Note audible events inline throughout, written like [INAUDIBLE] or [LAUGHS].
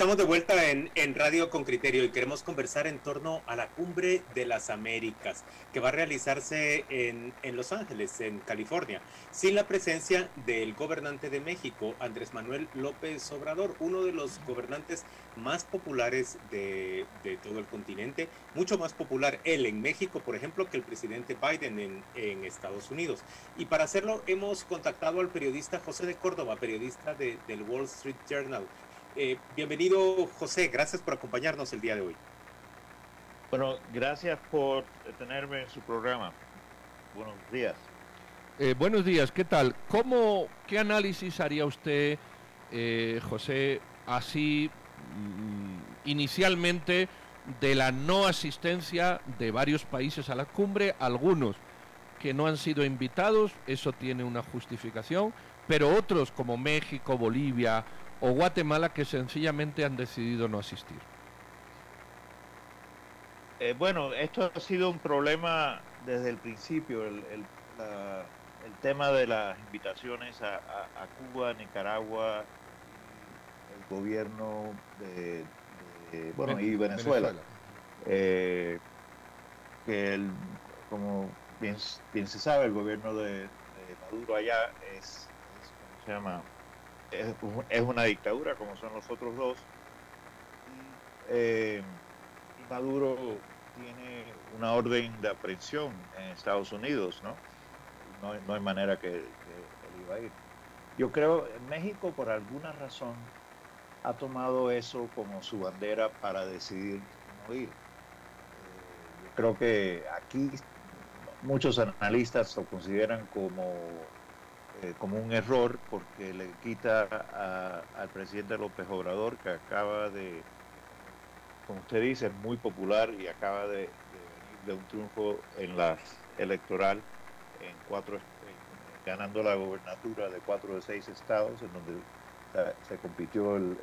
Estamos de vuelta en, Radio con Criterio y queremos conversar en torno a la Cumbre de las Américas que va a realizarse en, Los Ángeles, en California, sin la presencia del gobernante de México, Andrés Manuel López Obrador, uno de los gobernantes más populares de, todo el continente, mucho más popular él en México, por ejemplo, que el presidente Biden en, en Estados Unidos. Y para hacerlo hemos contactado al periodista José de Córdoba, periodista del Wall Street Journal eh, bienvenido José, gracias por acompañarnos el día de hoy. Bueno, gracias por tenerme en su programa. Buenos días. Eh, buenos días, ¿qué tal? ¿Cómo, ¿Qué análisis haría usted, eh, José, así mm, inicialmente de la no asistencia de varios países a la cumbre, algunos que no han sido invitados, eso tiene una justificación, pero otros como México, Bolivia, o Guatemala que sencillamente han decidido no asistir? Eh, bueno, esto ha sido un problema desde el principio, el, tema de las invitaciones a, Cuba, Nicaragua, el gobierno de, bueno, y Venezuela. Eh, que el, como bien, se sabe, el gobierno de, Maduro allá es, ¿cómo se llama? Es, una dictadura como son los otros dos. Eh, Maduro tiene una orden de aprehensión en Estados Unidos, ¿no? No, hay manera que, él iba a ir. Yo creo México por alguna razón ha tomado eso como su bandera para decidir no ir. Eh, yo creo que aquí muchos analistas lo consideran como eh, como un error porque le quita al presidente López Obrador, que acaba de, como usted dice, muy popular y acaba de, venir de un triunfo en la electoral en cuatro, ganando la gobernatura de cuatro de seis estados, en donde se compitió el,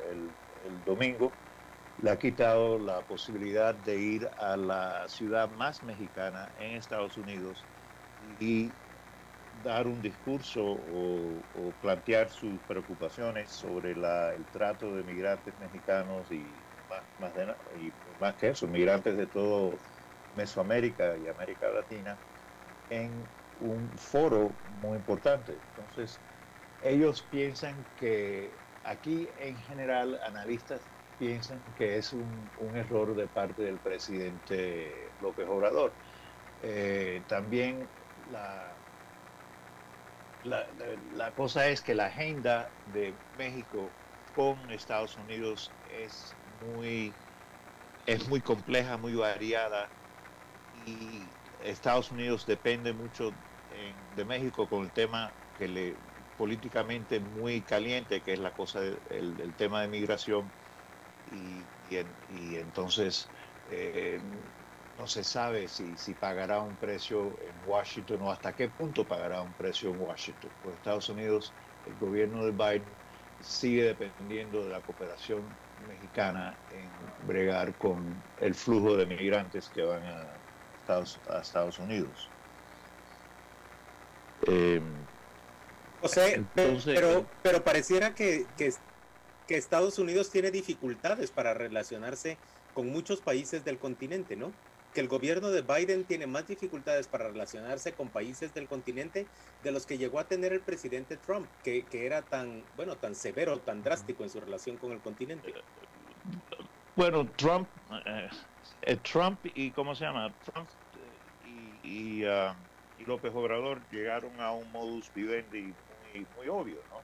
el domingo, le ha quitado la posibilidad de ir a la ciudad más mexicana en Estados Unidos y dar un discurso o, plantear sus preocupaciones sobre el trato de migrantes mexicanos y más, que eso, migrantes de todo Mesoamérica y América Latina en un foro muy importante. Entonces, ellos piensan que aquí en general, analistas piensan que es un, error de parte del presidente López Obrador. Eh, también la, la, cosa es que la agenda de México con Estados Unidos es muy, es muy compleja, muy variada y Estados Unidos depende mucho de México con el tema que le políticamente muy caliente, que es la cosa del tema de migración y, y, entonces eh, no se sabe si, si pagará un precio en Washington o hasta qué punto pagará un precio en Washington. Pues Estados Unidos, el gobierno de Biden sigue dependiendo de la cooperación mexicana en bregar con el flujo de migrantes que van a Estados, a Estados Unidos. Eh, José, pero, pero pareciera que, que, que Estados Unidos tiene dificultades para relacionarse con muchos países del continente, ¿no? Que el gobierno de Biden tiene más dificultades para relacionarse con países del continente de los que llegó a tener el presidente Trump, que, era tan, bueno, tan severo, tan drástico en su relación con el continente. Bueno, Trump, eh, eh, Trump y, ¿cómo se llama? Trump y, uh, López Obrador llegaron a un modus vivendi muy, muy obvio, ¿no?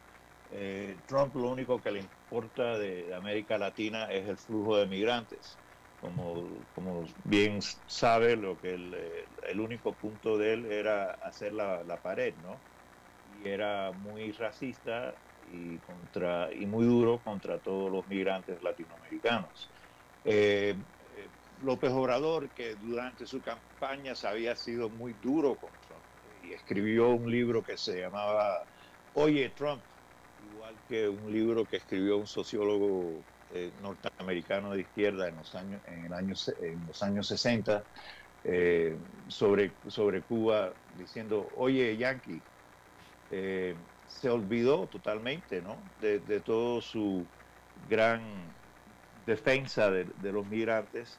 Eh, Trump lo único que le importa de América Latina es el flujo de migrantes como, como bien sabe, lo que el, único punto de él era hacer la, pared, ¿no? Y era muy racista y, contra, y muy duro contra todos los migrantes latinoamericanos. Eh, eh, López Obrador, que durante su campaña se había sido muy duro con Trump y escribió un libro que se llamaba Oye Trump, igual que un libro que escribió un sociólogo eh, norteamericano de izquierda en los años, en el año, en los años 60 eh, sobre, sobre Cuba diciendo, oye, Yankee, eh, se olvidó totalmente ¿no? de, todo su gran defensa de, los migrantes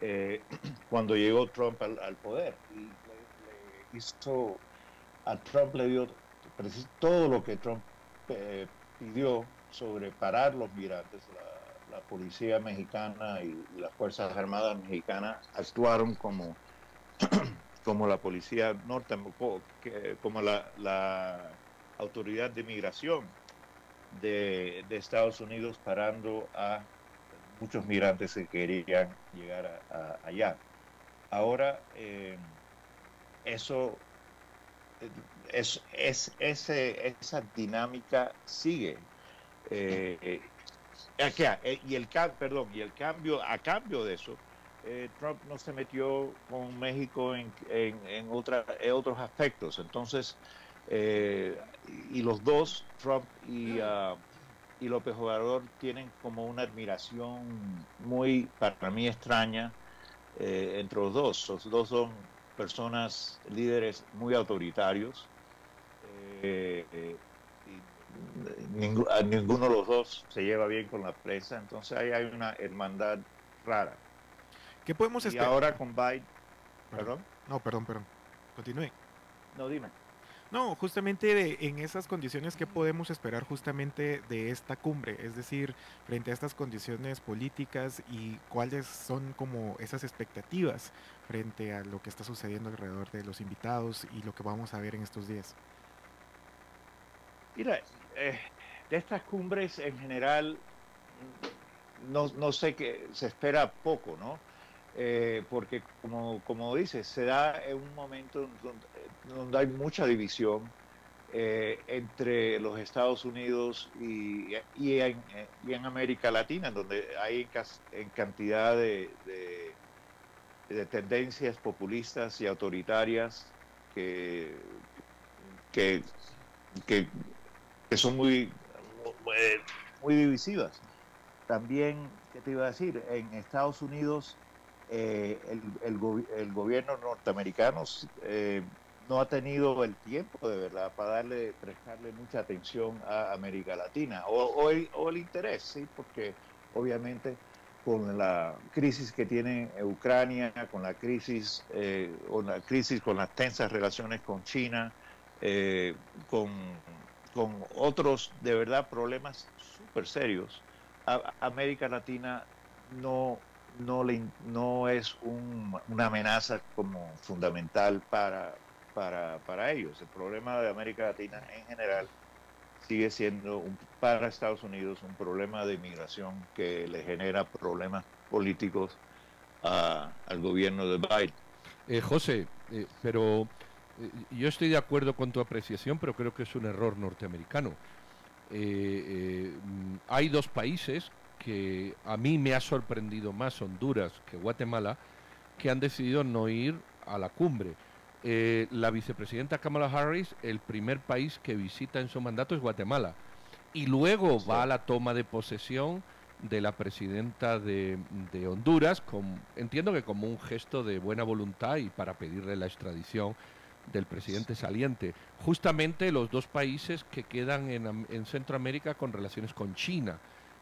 [CLEARS THROAT] cuando llegó Trump al, poder. Y le, le hizo, a Trump le dio todo lo que Trump pidió sobre parar los migrantes. La, la policía mexicana y, las Fuerzas Armadas mexicanas actuaron como, [CLEARS THROAT] como la policía norte, como la, la autoridad de migración de, de, Estados Unidos parando a muchos migrantes que querían llegar a, allá. Ahora, eh, eso es, es, ese, esa dinámica sigue. Eh, eh, y el perdón y el cambio a cambio de eso eh, Trump no se metió con México en, en, en, otra, en otros aspectos. Entonces eh, y los dos Trump y, uh, y López Obrador tienen como una admiración muy para mí extraña eh, entre los dos. Los dos son personas líderes muy autoritarios ninguno de los dos se lleva bien con la prensa, entonces ahí hay una hermandad rara. ¿Qué podemos esperar? Y ahora con Biden, perdón. No, perdón, perdón. Continúe. No, dime. No, justamente de, en esas condiciones, ¿qué podemos esperar justamente de esta cumbre? Es decir, frente a estas condiciones políticas y cuáles son como esas expectativas frente a lo que está sucediendo alrededor de los invitados y lo que vamos a ver en estos días. Mira, eh, de estas cumbres en general, no, no sé qué, se espera poco, ¿no? Eh, porque como, como dices, se da en un momento donde, hay mucha división eh, entre los Estados Unidos y, y, en, América Latina, donde hay en cantidad de, de, de tendencias populistas y autoritarias que, que, que son muy, muy divisivas. También, ¿qué te iba a decir? En Estados Unidos eh, el, el, el, gobierno norteamericano eh, no ha tenido el tiempo de verdad para darle, prestarle mucha atención a América Latina o, o, el, o el, interés, sí, porque obviamente con la crisis que tiene Ucrania, con la crisis, eh, con la crisis con las tensas relaciones con China, eh, con, otros de verdad problemas súper serios, a, América Latina no no, le, no es un, una amenaza como fundamental para, para, para ellos. El problema de América Latina en general sigue siendo un, para Estados Unidos un problema de inmigración que le genera problemas políticos a, al gobierno de Biden. Eh, José, eh, pero yo estoy de acuerdo con tu apreciación, pero creo que es un error norteamericano. Eh, hay dos países que a mí me ha sorprendido más Honduras que Guatemala, que han decidido no ir a la cumbre. Eh, la vicepresidenta Kamala Harris, el primer país que visita en su mandato es Guatemala. Y luego sí. va a la toma de posesión de la presidenta de, de Honduras, con, entiendo que como un gesto de buena voluntad y para pedirle la extradición del presidente saliente. Justamente los dos países que quedan en, en Centroamérica con relaciones con China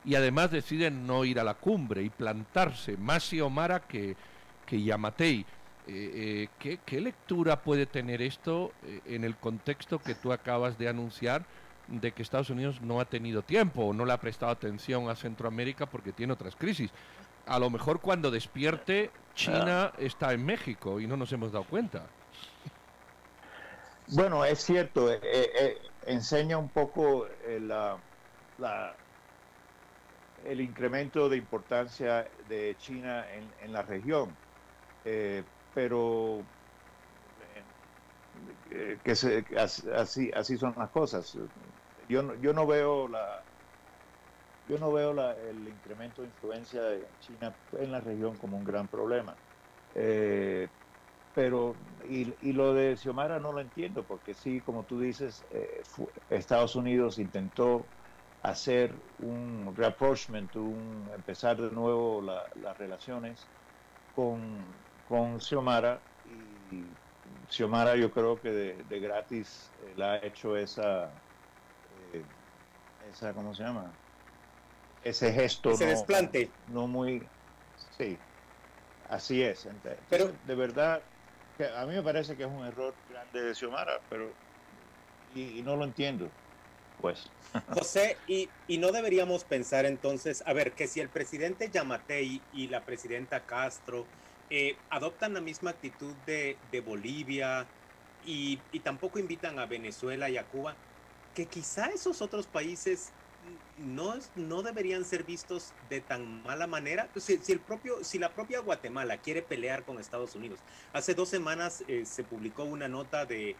y además deciden no ir a la cumbre y plantarse más Xiomara que, que Yamatei. Eh, eh, ¿qué, ¿qué, lectura puede tener esto eh, en el contexto que tú acabas de anunciar de que Estados Unidos no ha tenido tiempo o no le ha prestado atención a Centroamérica porque tiene otras crisis? A lo mejor cuando despierte China está en México y no nos hemos dado cuenta. Bueno, es cierto, eh, enseña un poco la, el incremento de importancia de China en, en la región, eh, pero eh, que se, así, así son las cosas. Yo no, yo no veo la yo no veo la, el incremento de influencia de China en la región como un gran problema. Eh, pero, y, y, lo de Xiomara no lo entiendo, porque sí, como tú dices, eh, Estados Unidos intentó hacer un rapprochement, un empezar de nuevo las relaciones con, con Xiomara y Xiomara yo creo que de, gratis eh, la ha hecho esa, eh, esa, ¿cómo se llama? Ese gesto. Ese desplante. No muy, sí, así es. pero de verdad, a mí me parece que es un error grande de Xiomara, pero y no lo entiendo pues. [LAUGHS] José, y, no deberíamos pensar entonces, a ver, que si el presidente Yamatei y la presidenta Castro eh, adoptan la misma actitud de, Bolivia y, tampoco invitan a Venezuela y a Cuba, que quizá esos otros países no, no deberían ser vistos de tan mala manera. Si, el propio, si la propia Guatemala quiere pelear con Estados Unidos, hace dos semanas eh, se publicó una nota de,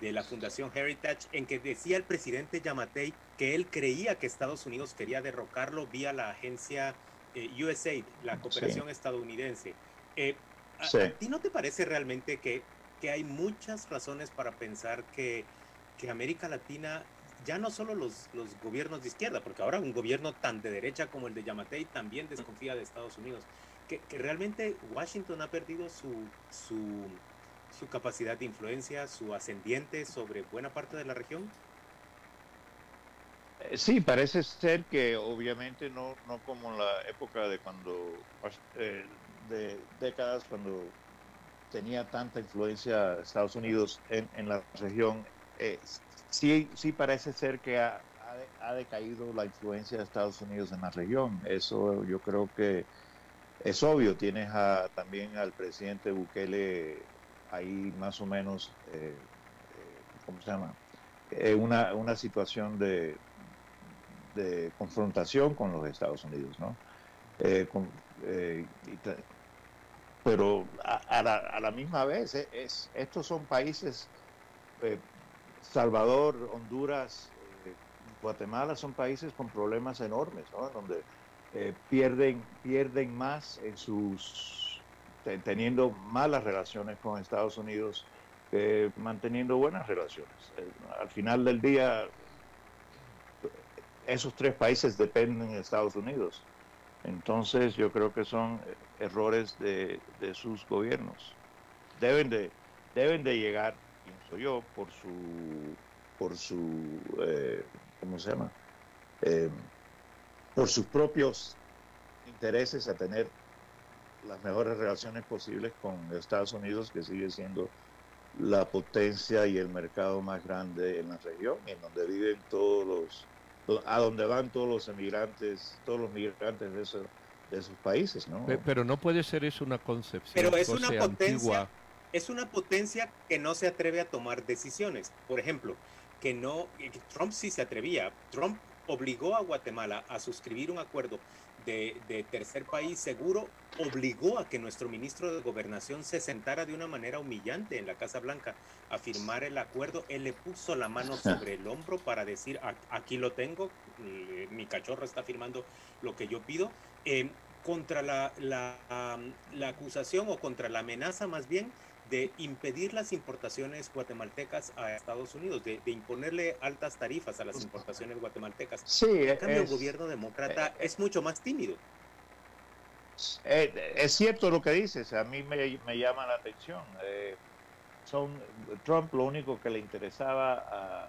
de la Fundación Heritage en que decía el presidente Yamatei que él creía que Estados Unidos quería derrocarlo vía la agencia eh, USAID, la cooperación estadounidense. Eh, a, ti no te parece realmente que, que hay muchas razones para pensar que, que América Latina, ya no solo los, los gobiernos de izquierda, porque ahora un gobierno tan de derecha como el de Yamatei también desconfía de Estados Unidos, que, que realmente Washington ha perdido su, su su capacidad de influencia, su ascendiente sobre buena parte de la región? Eh, sí, parece ser que obviamente no, no como la época de cuando, eh, de décadas, cuando tenía tanta influencia Estados Unidos en, en la región, eh, sí, sí parece ser que ha, ha, decaído la influencia de Estados Unidos en la región. Eso yo creo que es obvio. Tienes a, también al presidente Bukele ahí más o menos, eh, eh, ¿cómo se llama? Eh, una, una situación de, de confrontación con los Estados Unidos, ¿no? pero a, la, a, la, misma vez, es, estos son países, Salvador, Honduras, Guatemala son países con problemas enormes, ¿no? Donde pierden, pierden más en sus teniendo malas relaciones con Estados Unidos que manteniendo buenas relaciones. Eh, al final del día, esos tres países dependen de Estados Unidos. Entonces yo creo que son errores de, sus gobiernos. Deben de, deben de llegar, pienso yo, por su, por su, eh, ¿cómo se llama? Eh, por sus propios intereses a tener las mejores relaciones posibles con Estados Unidos, que sigue siendo la potencia y el mercado más grande en la región, en donde viven todos los, a donde van todos los emigrantes, todos los migrantes de esos, de esos países, ¿no? Pero no puede ser eso una concepción. Pero es una potencia, es una potencia que no se atreve a tomar decisiones. Por ejemplo, que no, Trump sí se atrevía. Trump obligó a Guatemala a suscribir un acuerdo de, tercer país seguro obligó a que nuestro ministro de Gobernación se sentara de una manera humillante en la Casa Blanca a firmar el acuerdo. Él le puso la mano sobre el hombro para decir, aquí lo tengo, mi cachorro está firmando lo que yo pido. Eh, contra la, la acusación o contra la amenaza más bien de impedir las importaciones guatemaltecas a Estados Unidos, de, imponerle altas tarifas a las importaciones guatemaltecas. Sí, en cambio, el gobierno demócrata eh, es mucho más tímido. Eh, es cierto lo que dices, a mí me, me llama la atención. Eh, son Trump lo único que le interesaba a,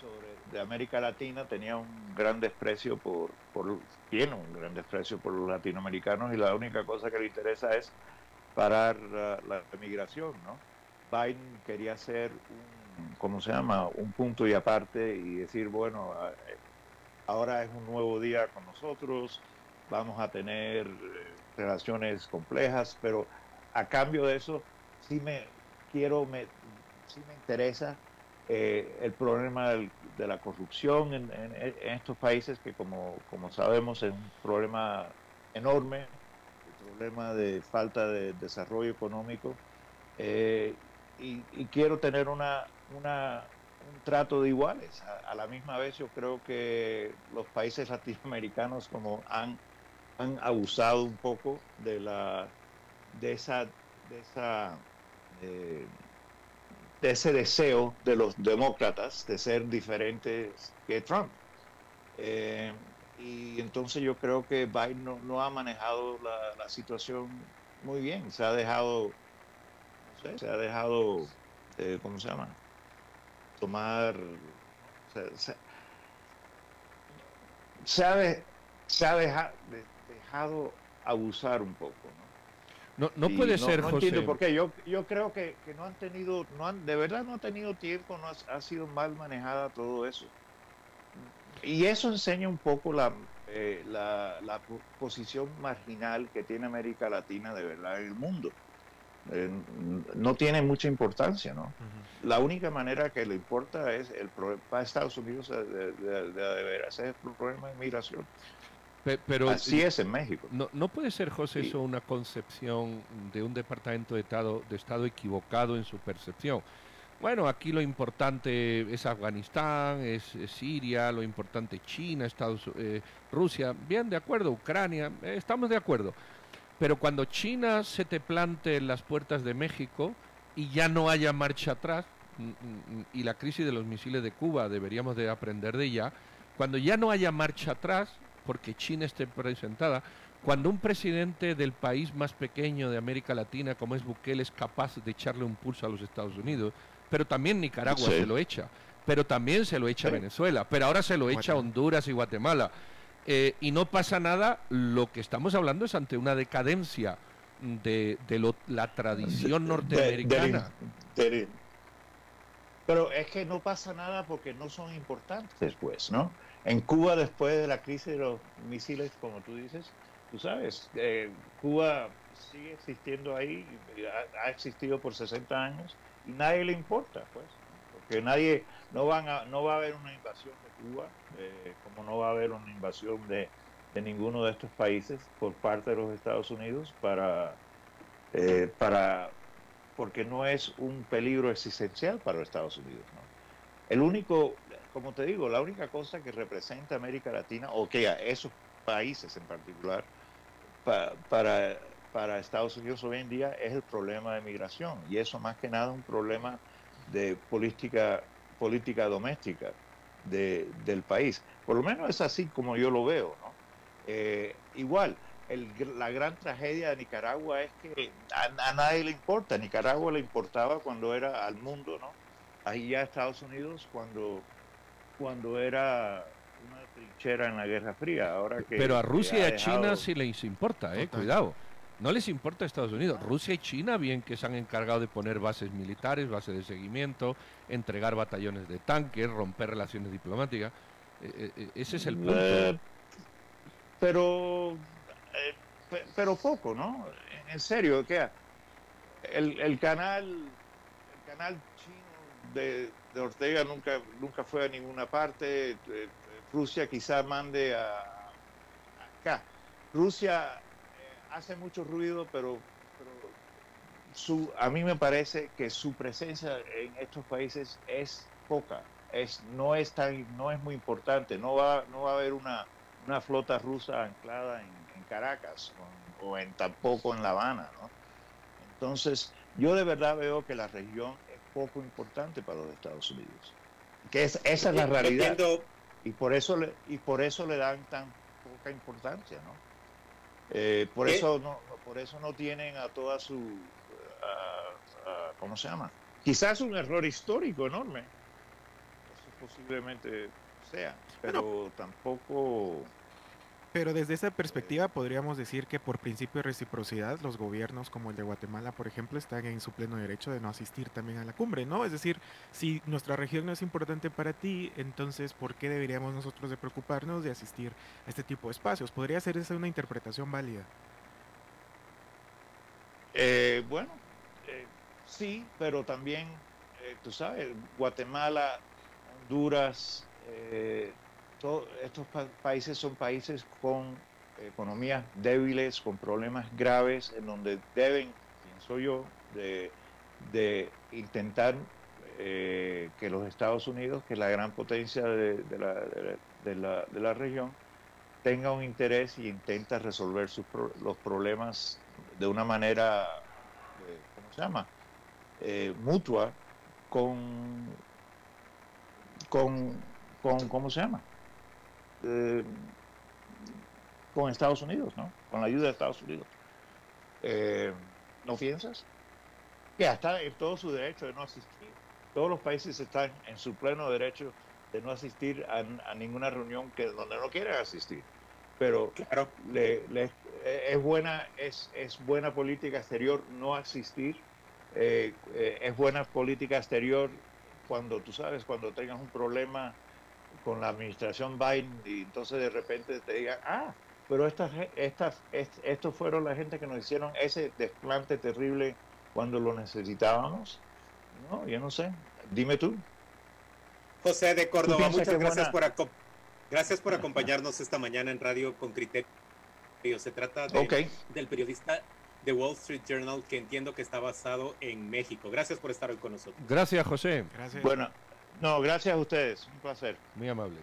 sobre de América Latina tenía un gran desprecio por, por tiene un gran desprecio por los latinoamericanos y la única cosa que le interesa es parar la, emigración, ¿no? Biden quería hacer un, ¿cómo se llama? Un punto y aparte y decir, bueno, ahora es un nuevo día con nosotros, vamos a tener eh, relaciones complejas, pero a cambio de eso sí me quiero, me, sí me interesa eh, el problema de la corrupción en, estos países que como, como sabemos es un problema enorme problema de falta de desarrollo económico eh, y, quiero tener una, una, un trato de iguales. A, la misma vez yo creo que los países [LAUGHS] latinoamericanos como han, han abusado un poco de la de esa de esa eh, de ese deseo de los demócratas de ser diferentes que Trump. Eh, y entonces yo creo que Biden no, ha manejado la, situación muy bien. Se ha dejado, no sé, se ha dejado, eh, ¿cómo se llama? Tomar, se, ha, se ha dejado abusar un poco. No, no, puede ser, no José. Entiendo por qué. Yo, yo creo que, que, no han tenido, no han, de verdad no han tenido tiempo, no ha, sido mal manejada todo eso. Y eso enseña un poco la, eh, la, la, posición marginal que tiene América Latina de verdad en el mundo. Eh, no tiene mucha importancia, ¿no? La única manera que le importa es el para Estados Unidos de, de, de, de, ver ese problema de migración. Pero, Así es en México. No, no puede ser, José, eso una concepción de un departamento de estado, de estado equivocado en su percepción. Bueno, aquí lo importante es Afganistán, es, Siria, lo importante China, Estados, eh, Rusia. Bien, de acuerdo, Ucrania, eh, estamos de acuerdo. Pero cuando China se te plante en las puertas de México y ya no haya marcha atrás, mm, mm, mm, y la crisis de los misiles de Cuba deberíamos de aprender de ella, cuando ya no haya marcha atrás, porque China esté presentada, cuando un presidente del país más pequeño de América Latina, como es Bukele, es capaz de echarle un pulso a los Estados Unidos, pero también Nicaragua se lo echa, pero también se lo echa Venezuela, pero ahora se lo echa Honduras y Guatemala. Eh, y no pasa nada, lo que estamos hablando es ante una decadencia de, la tradición norteamericana. pero es que no pasa nada porque no son importantes, pues, ¿no? En Cuba, después de la crisis de los misiles, como tú dices, tú sabes, eh, Cuba sigue existiendo ahí, ha, existido por 60 años y nadie le importa, pues, porque nadie, no van a, no va a haber una invasión de Cuba, eh, como no va a haber una invasión de, ninguno de estos países por parte de los Estados Unidos para, eh, para, porque no es un peligro existencial para los Estados Unidos, ¿no? El único, como te digo, la única cosa que representa América Latina, o que esos países en particular, para, para Estados Unidos hoy en día es el problema de migración. Y eso más que nada un problema de política, política doméstica de, del país. Por lo menos es así como yo lo veo. ¿no? Eh, igual, la gran tragedia de Nicaragua es que a, a, nadie le importa. Nicaragua le importaba cuando era al mundo, ¿no? Ahí ya Estados Unidos cuando cuando era una trinchera en la Guerra Fría. Ahora que, Pero a Rusia y a China sí les importa, eh, cuidado. No les importa a Estados Unidos. Rusia y China, bien que se han encargado de poner bases militares, bases de seguimiento, entregar batallones de tanques, romper relaciones diplomáticas. Eh, eh, eh, ese es el punto. pero, pero poco, ¿no? En serio, que el, el canal, el canal chino de, Ortega nunca, nunca fue a ninguna parte. Rusia quizá mande a, acá. Rusia hace mucho ruido, pero, su, a mí me parece que su presencia en estos países es poca. Es, no, es tan, no es muy importante. No va, no va a haber una, una flota rusa anclada en, Caracas o, en, tampoco en La Habana. Entonces, yo de verdad veo que la región poco importante para los Estados Unidos. Que es, esa es la realidad. Y por eso le, y por eso le dan tan poca importancia, ¿no? Eh, por eso no, por eso no tienen a toda su ¿cómo se llama? Quizás un error histórico enorme. Eso posiblemente sea, pero tampoco pero desde esa perspectiva podríamos decir que por principio de reciprocidad los gobiernos como el de Guatemala, por ejemplo, están en su pleno derecho de no asistir también a la cumbre, ¿no? Es decir, si nuestra región no es importante para ti, entonces ¿por qué deberíamos nosotros de preocuparnos de asistir a este tipo de espacios? ¿Podría ser esa una interpretación válida? Eh, bueno, eh, sí, pero también, eh, tú sabes, Guatemala, Honduras, estos países son países con economías débiles, con problemas graves, en donde deben, pienso yo, de, intentar eh, que los Estados Unidos, que es la gran potencia de, la, región, tenga un interés y intenta resolver los problemas de una manera, eh, ¿cómo se llama? Eh, mutua con, con, con, ¿cómo se llama? Eh, con Estados Unidos, ¿no? Con la ayuda de Estados Unidos. Eh, ¿No piensas? Que está en todo su derecho de no asistir. Todos los países están en su pleno derecho de no asistir a, ninguna reunión que donde no quieran asistir. Pero claro. le, es buena es, es buena política exterior no asistir. Eh, eh, es buena política exterior cuando tú sabes cuando tengas un problema con la administración Biden y entonces de repente te digan ah pero estas, estas, estos fueron la gente que nos hicieron ese desplante terrible cuando lo necesitábamos. No, yo no sé. Dime tú. José de Córdoba, muchas gracias por, gracias por acompañarnos esta mañana en Radio con Criterio. Se trata del periodista de Wall Street Journal que entiendo que está basado en México. Gracias por estar hoy con nosotros. Gracias, José. Gracias. Bueno, no, gracias a ustedes. Un placer. Muy amable.